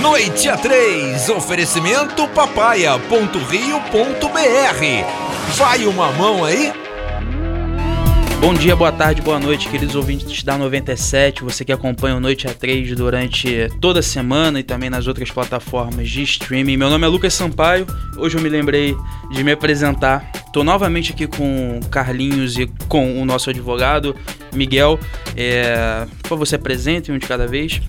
Noite a 3, oferecimento papaya.rio.br. Vai uma mão aí? Bom dia, boa tarde, boa noite, queridos ouvintes da 97. Você que acompanha o Noite A3 durante toda a semana e também nas outras plataformas de streaming. Meu nome é Lucas Sampaio. Hoje eu me lembrei de me apresentar. Estou novamente aqui com Carlinhos e com o nosso advogado Miguel. É... Por favor, se apresente um de cada vez.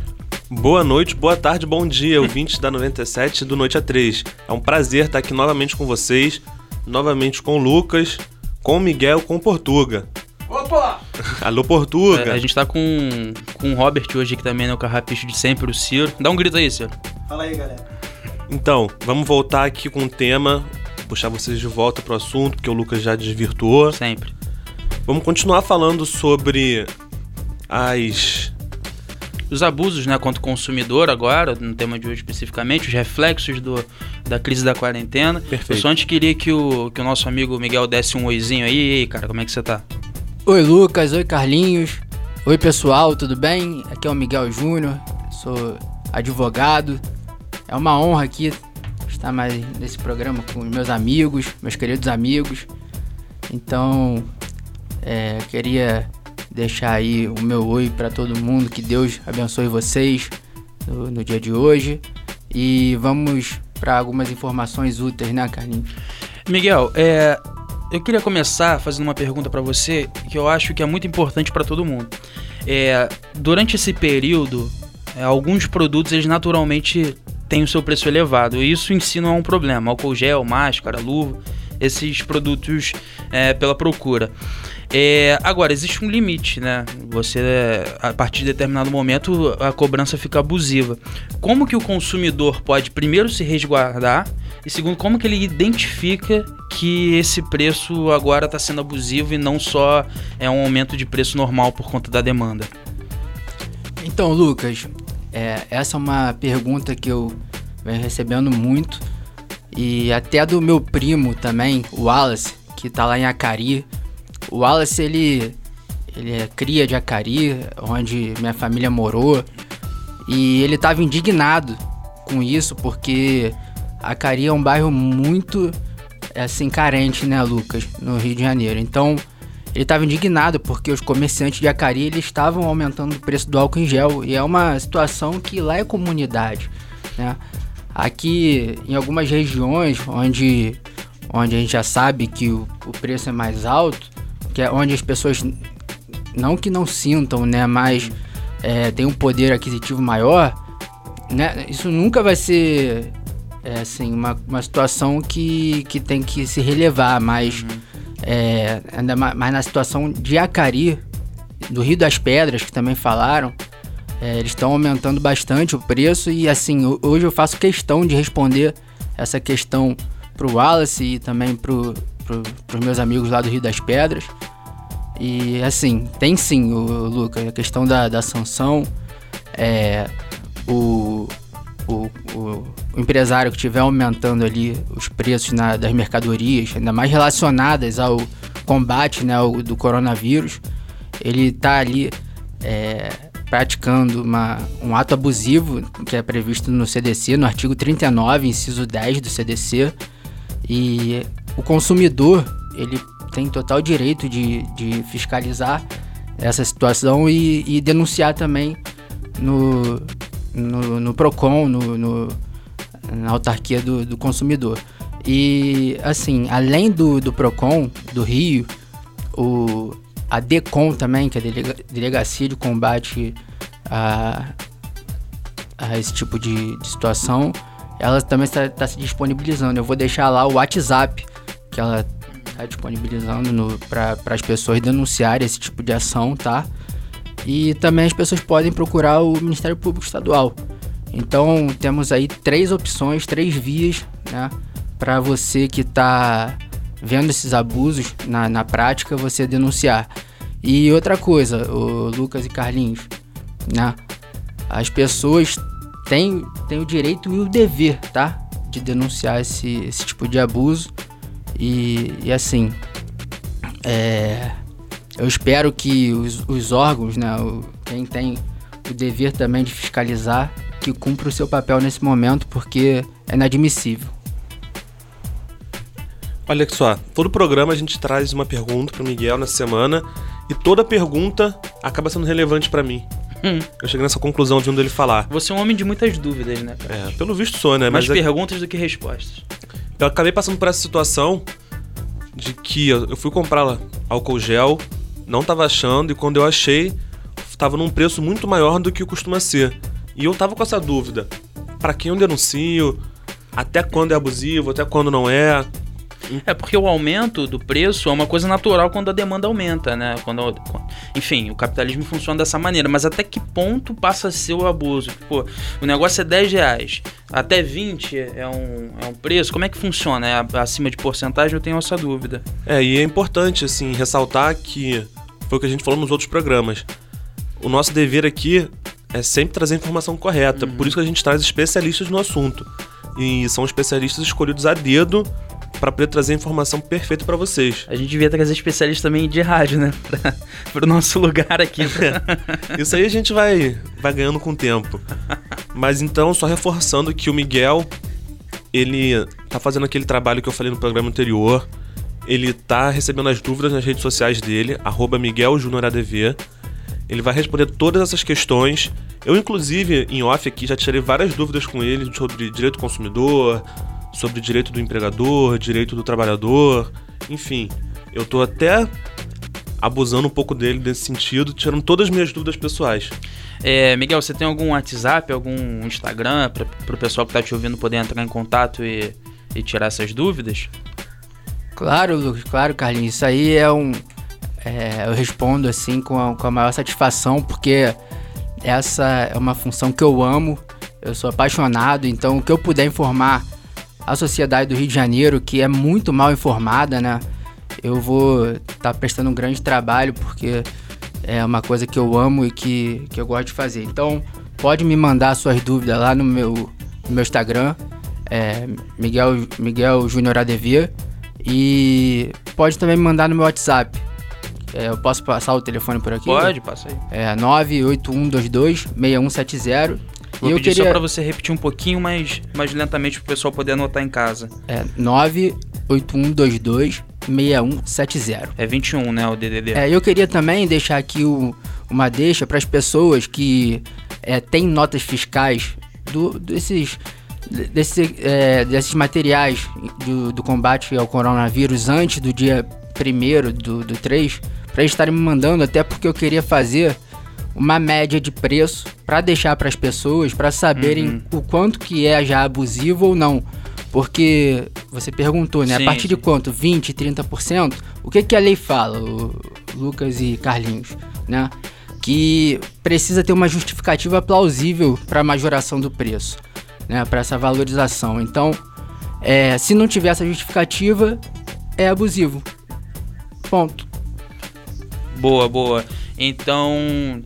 Boa noite, boa tarde, bom dia, ouvintes da 97 do Noite A3. É um prazer estar aqui novamente com vocês, novamente com o Lucas, com o Miguel, com o Portuga. Opa! Alô, Portuga! É, a gente tá com, com o Robert hoje aqui também, né? O carrapicho de sempre, o Ciro. Dá um grito aí, Ciro. Fala aí, galera. Então, vamos voltar aqui com o tema, puxar vocês de volta pro assunto, porque o Lucas já desvirtuou. Sempre. Vamos continuar falando sobre as os abusos né, contra o consumidor agora, no tema de hoje especificamente, os reflexos do, da crise da quarentena. Perfeito. Eu só antes queria que o, que o nosso amigo Miguel desse um oizinho aí. E aí, cara, como é que você tá? Oi, Lucas. Oi, Carlinhos. Oi, pessoal, tudo bem? Aqui é o Miguel Júnior, sou advogado. É uma honra aqui estar mais nesse programa com meus amigos, meus queridos amigos. Então, é, queria deixar aí o meu oi para todo mundo, que Deus abençoe vocês no, no dia de hoje. E vamos para algumas informações úteis, né, Carlinhos? Miguel, é, eu queria começar fazendo uma pergunta para você que eu acho que é muito importante para todo mundo. É, durante esse período, é, alguns produtos eles naturalmente têm o seu preço elevado. E isso em si não é um problema. Álcool gel, máscara, luva, esses produtos é, pela procura. É, agora, existe um limite, né? Você, a partir de determinado momento, a cobrança fica abusiva. Como que o consumidor pode, primeiro, se resguardar e, segundo, como que ele identifica que esse preço agora está sendo abusivo e não só é um aumento de preço normal por conta da demanda? Então, Lucas, é, essa é uma pergunta que eu venho recebendo muito e até do meu primo também, o Wallace, que está lá em Acari o Wallace, ele, ele é cria de Acari, onde minha família morou. E ele estava indignado com isso, porque Acari é um bairro muito, assim, carente, né, Lucas, no Rio de Janeiro. Então, ele estava indignado porque os comerciantes de Acari eles estavam aumentando o preço do álcool em gel. E é uma situação que lá é comunidade, né? Aqui, em algumas regiões onde, onde a gente já sabe que o, o preço é mais alto, que é onde as pessoas não que não sintam, né, mas é, tem um poder aquisitivo maior, né, isso nunca vai ser é, assim uma, uma situação que, que tem que se relevar, mas uhum. é, ainda mais, mais, na situação de Acari, do Rio das Pedras, que também falaram, é, eles estão aumentando bastante o preço e assim hoje eu faço questão de responder essa questão pro Wallace e também pro, para os meus amigos lá do Rio das Pedras. E assim, tem sim, o, Lucas, a questão da, da sanção. É, o, o, o, o, empresário que estiver aumentando ali os preços na, das mercadorias, ainda mais relacionadas ao combate né, ao, do coronavírus, ele está ali é, praticando uma, um ato abusivo que é previsto no CDC, no artigo 39, inciso 10 do CDC. E o consumidor ele tem total direito de, de fiscalizar essa situação e, e denunciar também no, no, no PROCON, no, no, na autarquia do, do, consumidor. E, assim, além do, do PROCON do Rio, o, a DECOM também, que é a Delegacia de Combate a, a esse tipo de, de situação, ela também está, se disponibilizando. Eu vou deixar lá o WhatsApp que ela está disponibilizando para as pessoas denunciarem esse tipo de ação, tá? E também as pessoas podem procurar o Ministério Público Estadual. Então temos aí três opções, três vias, né? Para você que está vendo esses abusos na, na prática, você denunciar. E outra coisa, o Lucas e Carlinhos, né? As pessoas têm, têm o direito e o dever, tá? De denunciar esse, esse tipo de abuso. E, e assim, é, eu espero que os, os órgãos, né, quem tem o dever também de fiscalizar que cumpra o seu papel nesse momento, porque é inadmissível. Olha só, todo programa a gente traz uma pergunta pro Miguel na semana e toda pergunta acaba sendo relevante para mim. Hum. Eu cheguei nessa conclusão de dele falar. Você é um homem de muitas dúvidas, né, cara? É, pelo visto sou, né? Mais Mas é- perguntas do que respostas. eu acabei passando por essa situação de que eu fui comprar álcool gel, não tava achando, e quando eu achei, tava num preço muito maior do que costuma ser. E eu tava com essa dúvida. Pra quem eu denuncio? Até quando é abusivo? Até quando não é? É porque o aumento do preço é uma coisa natural quando a demanda aumenta, né? Quando, quando- enfim, o capitalismo funciona dessa maneira. Mas até que ponto passa a ser o abuso? Pô, o negócio é 10 reais, até 20 é um, é um preço. Como é que funciona? É acima de porcentagem? Eu tenho essa dúvida. É, e é importante, assim, ressaltar que foi o que a gente falou nos outros programas. O nosso dever aqui é sempre trazer a informação correta. Por isso que a gente traz especialistas no assunto. E são especialistas escolhidos a dedo para poder trazer a informação perfeita para vocês. A gente devia trazer especialistas também de rádio, né? Pra, pro nosso lugar aqui. Isso aí a gente vai, vai ganhando com o tempo. Mas então, só reforçando que o Miguel, ele tá fazendo aquele trabalho que eu falei no programa anterior. Ele tá recebendo as dúvidas nas redes sociais dele, arroba. Ele vai responder todas essas questões. Eu, inclusive, em off aqui, já tirei várias dúvidas com ele sobre direito do consumidor, sobre direito do empregador, direito do trabalhador, enfim. Eu tô até abusando um pouco dele nesse sentido, tirando todas as minhas dúvidas pessoais. É, Miguel, você tem algum WhatsApp, algum Instagram para pro pessoal que tá te ouvindo poder entrar em contato e, e tirar essas dúvidas? Claro, Lucas, claro, Carlinhos. Isso aí é um. é, eu respondo assim com a, com a maior satisfação, porque essa é uma função que eu amo, eu sou apaixonado, então o que eu puder informar a sociedade do Rio de Janeiro, que é muito mal informada, né? Eu vou estar prestando um grande trabalho, porque é uma coisa que eu amo e que, que eu gosto de fazer. Então, pode me mandar suas dúvidas lá no meu, no meu Instagram, é Miguel, Miguel Júnior ADV. E pode também me mandar no meu WhatsApp. É, eu posso passar o telefone por aqui? Pode, passa aí. É 981226170. Vou eu pedir queria... só pra você repetir um pouquinho mais, mais lentamente pro pessoal poder anotar em casa. É 981226170. É 21, né, o DDD? É, eu queria também deixar aqui o- uma deixa para as pessoas que é, têm notas fiscais do, desses, desse, é, desses materiais do, do combate ao coronavírus antes do dia 1 do, do 3, para eles estarem me mandando, até porque eu queria fazer uma média de preço para deixar para as pessoas, para saberem Uhum. o quanto que é já abusivo ou não. Porque você perguntou, né? Sim, a partir de sim. quanto? 20, 30%? O que, que a lei fala, o Lucas e Carlinhos, né? Que precisa ter uma justificativa plausível para a majoração do preço, né? Para essa valorização. Então, é, se não tiver essa justificativa, é abusivo. Ponto. Boa, boa. Então.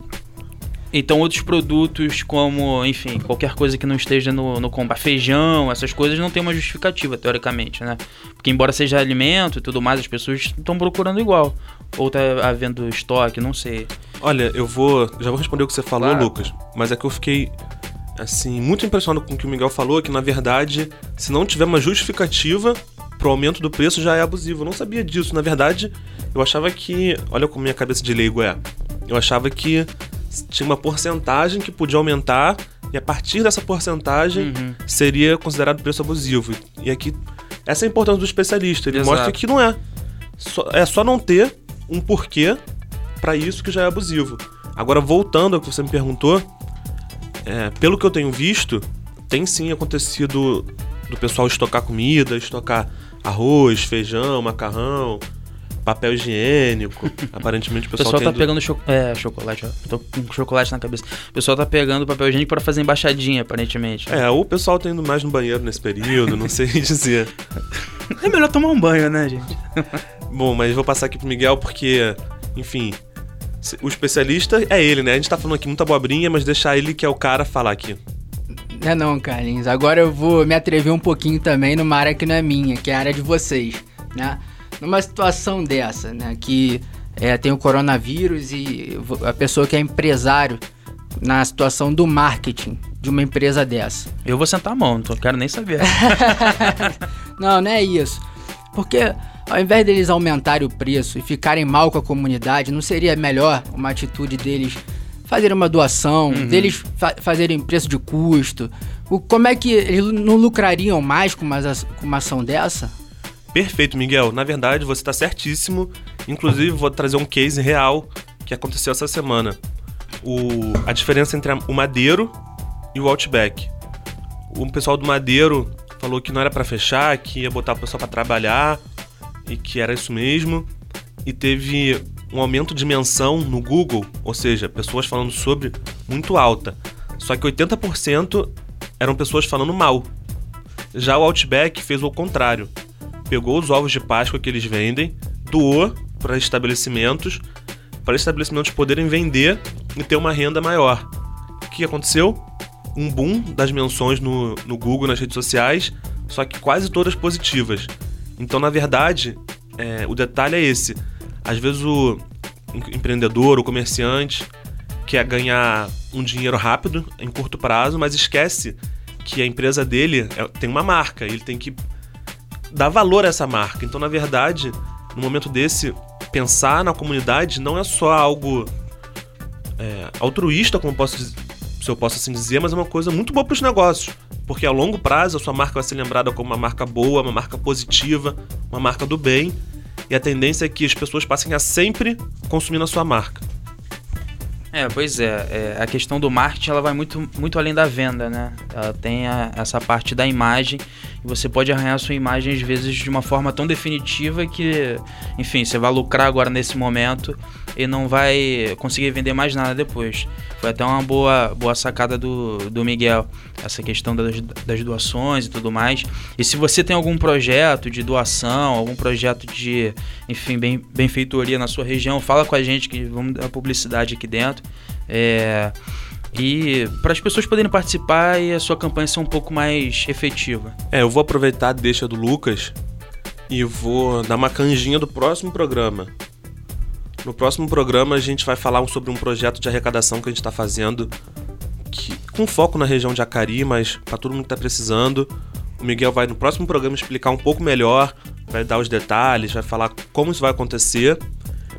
Então outros produtos como, enfim, qualquer coisa que não esteja no, no combate, feijão, essas coisas não tem uma justificativa, teoricamente, né? Porque embora seja alimento e tudo mais, as pessoas estão procurando igual. Ou tá havendo estoque, não sei. Olha, eu vou. Já vou responder o que você falou, Claro. Lucas. Mas é que eu fiquei, assim, muito impressionado com o que o Miguel falou, que na verdade, se não tiver uma justificativa pro aumento do preço, já é abusivo. Eu não sabia disso. Na verdade, eu achava que. Olha como minha cabeça de leigo é. Eu achava que tinha uma porcentagem que podia aumentar. E a partir dessa porcentagem Uhum. seria considerado preço abusivo. E aqui, essa é a importância do especialista. Ele Exato. mostra que não é. Só- é só não ter um porquê pra isso que já é abusivo. Agora, voltando ao que você me perguntou, é, pelo que eu tenho visto, tem sim acontecido do pessoal estocar comida, estocar arroz, feijão, macarrão, papel higiênico. Aparentemente o O pessoal, pessoal tá tendo- pegando cho é, chocolate, ó. Tô com chocolate na cabeça. O pessoal tá pegando papel higiênico pra fazer embaixadinha, aparentemente. É, ou o pessoal tá indo mais no banheiro nesse período, não sei dizer. É melhor tomar um banho, né, gente? Bom, mas vou passar aqui pro Miguel porque, enfim, o especialista é ele, né? A gente tá falando aqui muita abobrinha, mas deixar ele que é o cara falar aqui. Não é não, Carlinhos. Agora eu vou me atrever um pouquinho também numa área que não é minha, que é a área de vocês, né? Numa situação dessa, né? Que é, tem o coronavírus e a pessoa que é empresário na situação do marketing de uma empresa dessa? Eu vou sentar a mão, não quero nem saber. não, não é isso. Porque ao invés deles aumentarem o preço e ficarem mal com a comunidade, não seria melhor uma atitude deles fazerem uma doação, uhum. deles fa fazerem preço de custo? O, como é que eles não lucrariam mais com uma, com uma ação dessa? Perfeito, Miguel. Na verdade, você está certíssimo. Inclusive, vou trazer um case real que aconteceu essa semana. O, a diferença entre o Madeiro e o Outback. O pessoal do Madeiro falou que não era para fechar, que ia botar o pessoal para trabalhar e que era isso mesmo. E teve um aumento de menção no Google, ou seja, pessoas falando sobre muito alta. Só que 80% eram pessoas falando mal. Já o Outback fez o contrário. Pegou os ovos de Páscoa que eles vendem, doou para estabelecimentos, para estabelecimentos poderem vender e ter uma renda maior. O que aconteceu? Um boom das menções no, no Google, nas redes sociais, só que quase todas positivas. Então, na verdade, é, o detalhe é esse. Às vezes o empreendedor, o comerciante, quer ganhar um dinheiro rápido, em curto prazo, mas esquece que a empresa dele é, tem uma marca, ele tem que dar valor a essa marca. Então, na verdade, no momento desse, pensar na comunidade não é só algo é, altruísta, como posso, se eu posso assim dizer, mas é uma coisa muito boa para os negócios. Porque a longo prazo a sua marca vai ser lembrada como uma marca boa, uma marca positiva, uma marca do bem. E a tendência é que as pessoas passem a sempre consumir na sua marca. É, pois é, é, a questão do marketing ela vai muito, muito além da venda, né? Ela tem a, essa parte da imagem você pode arranhar sua imagem às vezes de uma forma tão definitiva que, enfim, você vai lucrar agora nesse momento e não vai conseguir vender mais nada depois. Foi até uma boa, boa sacada do, do Miguel, essa questão das, das doações e tudo mais. E se você tem algum projeto de doação, algum projeto de, enfim, bem, benfeitoria na sua região, fala com a gente que vamos dar publicidade aqui dentro. É, e para as pessoas poderem participar e a sua campanha ser um pouco mais efetiva. É, eu vou aproveitar a deixa do Lucas e vou dar uma canjinha do próximo programa. No próximo programa a gente vai falar sobre um projeto de arrecadação que a gente está fazendo, que, com foco na região de Acari, mas para todo mundo que está precisando. O Miguel vai no próximo programa explicar um pouco melhor, vai dar os detalhes, vai falar como isso vai acontecer.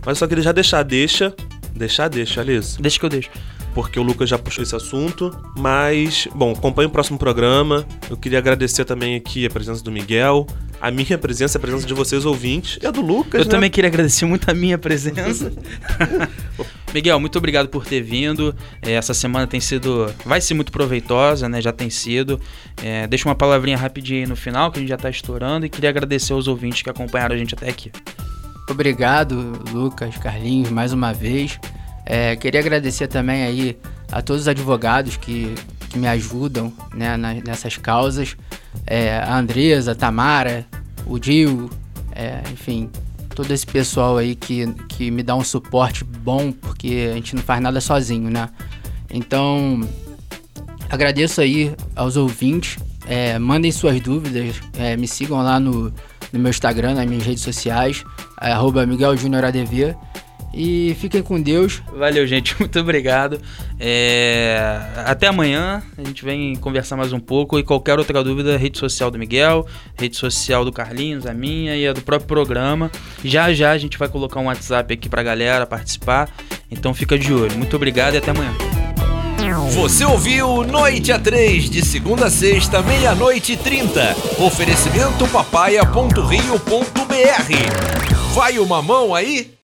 Mas eu só queria já deixar, deixa, deixar, deixa, Alice. Deixa que eu deixo porque o Lucas já puxou esse assunto. Mas, bom, acompanhe o próximo programa. Eu queria agradecer também aqui a presença do Miguel, a minha presença, a presença de vocês ouvintes e a do Lucas. Eu né? também queria agradecer muito a minha presença. Miguel, muito obrigado por ter vindo. É, essa semana tem sido. Vai ser muito proveitosa, né? Já tem sido. É, deixa uma palavrinha rapidinho aí no final, que a gente já está estourando, e queria agradecer aos ouvintes que acompanharam a gente até aqui. Obrigado, Lucas, Carlinhos, mais uma vez. É, queria agradecer também aí a todos os advogados que, que me ajudam né, nessas causas. É, a Andresa, a Tamara, o Dil, é, enfim, todo esse pessoal aí que, que me dá um suporte bom, porque a gente não faz nada sozinho, né? Então, agradeço aí aos ouvintes. É, mandem suas dúvidas, é, me sigam lá no, no meu Instagram, nas minhas redes sociais, é, arroba Miguel ADV. E fiquem com Deus. Valeu, gente. Muito obrigado. É... Até amanhã. A gente vem conversar mais um pouco. E qualquer outra dúvida, rede social do Miguel, rede social do Carlinhos, a minha e a do próprio programa. Já já a gente vai colocar um WhatsApp aqui pra galera participar. Então fica de olho. Muito obrigado e até amanhã. Você ouviu Noite a 3, de segunda a sexta, meia-noite e trinta. Oferecimento papaya.rio.br. Vai uma mão aí?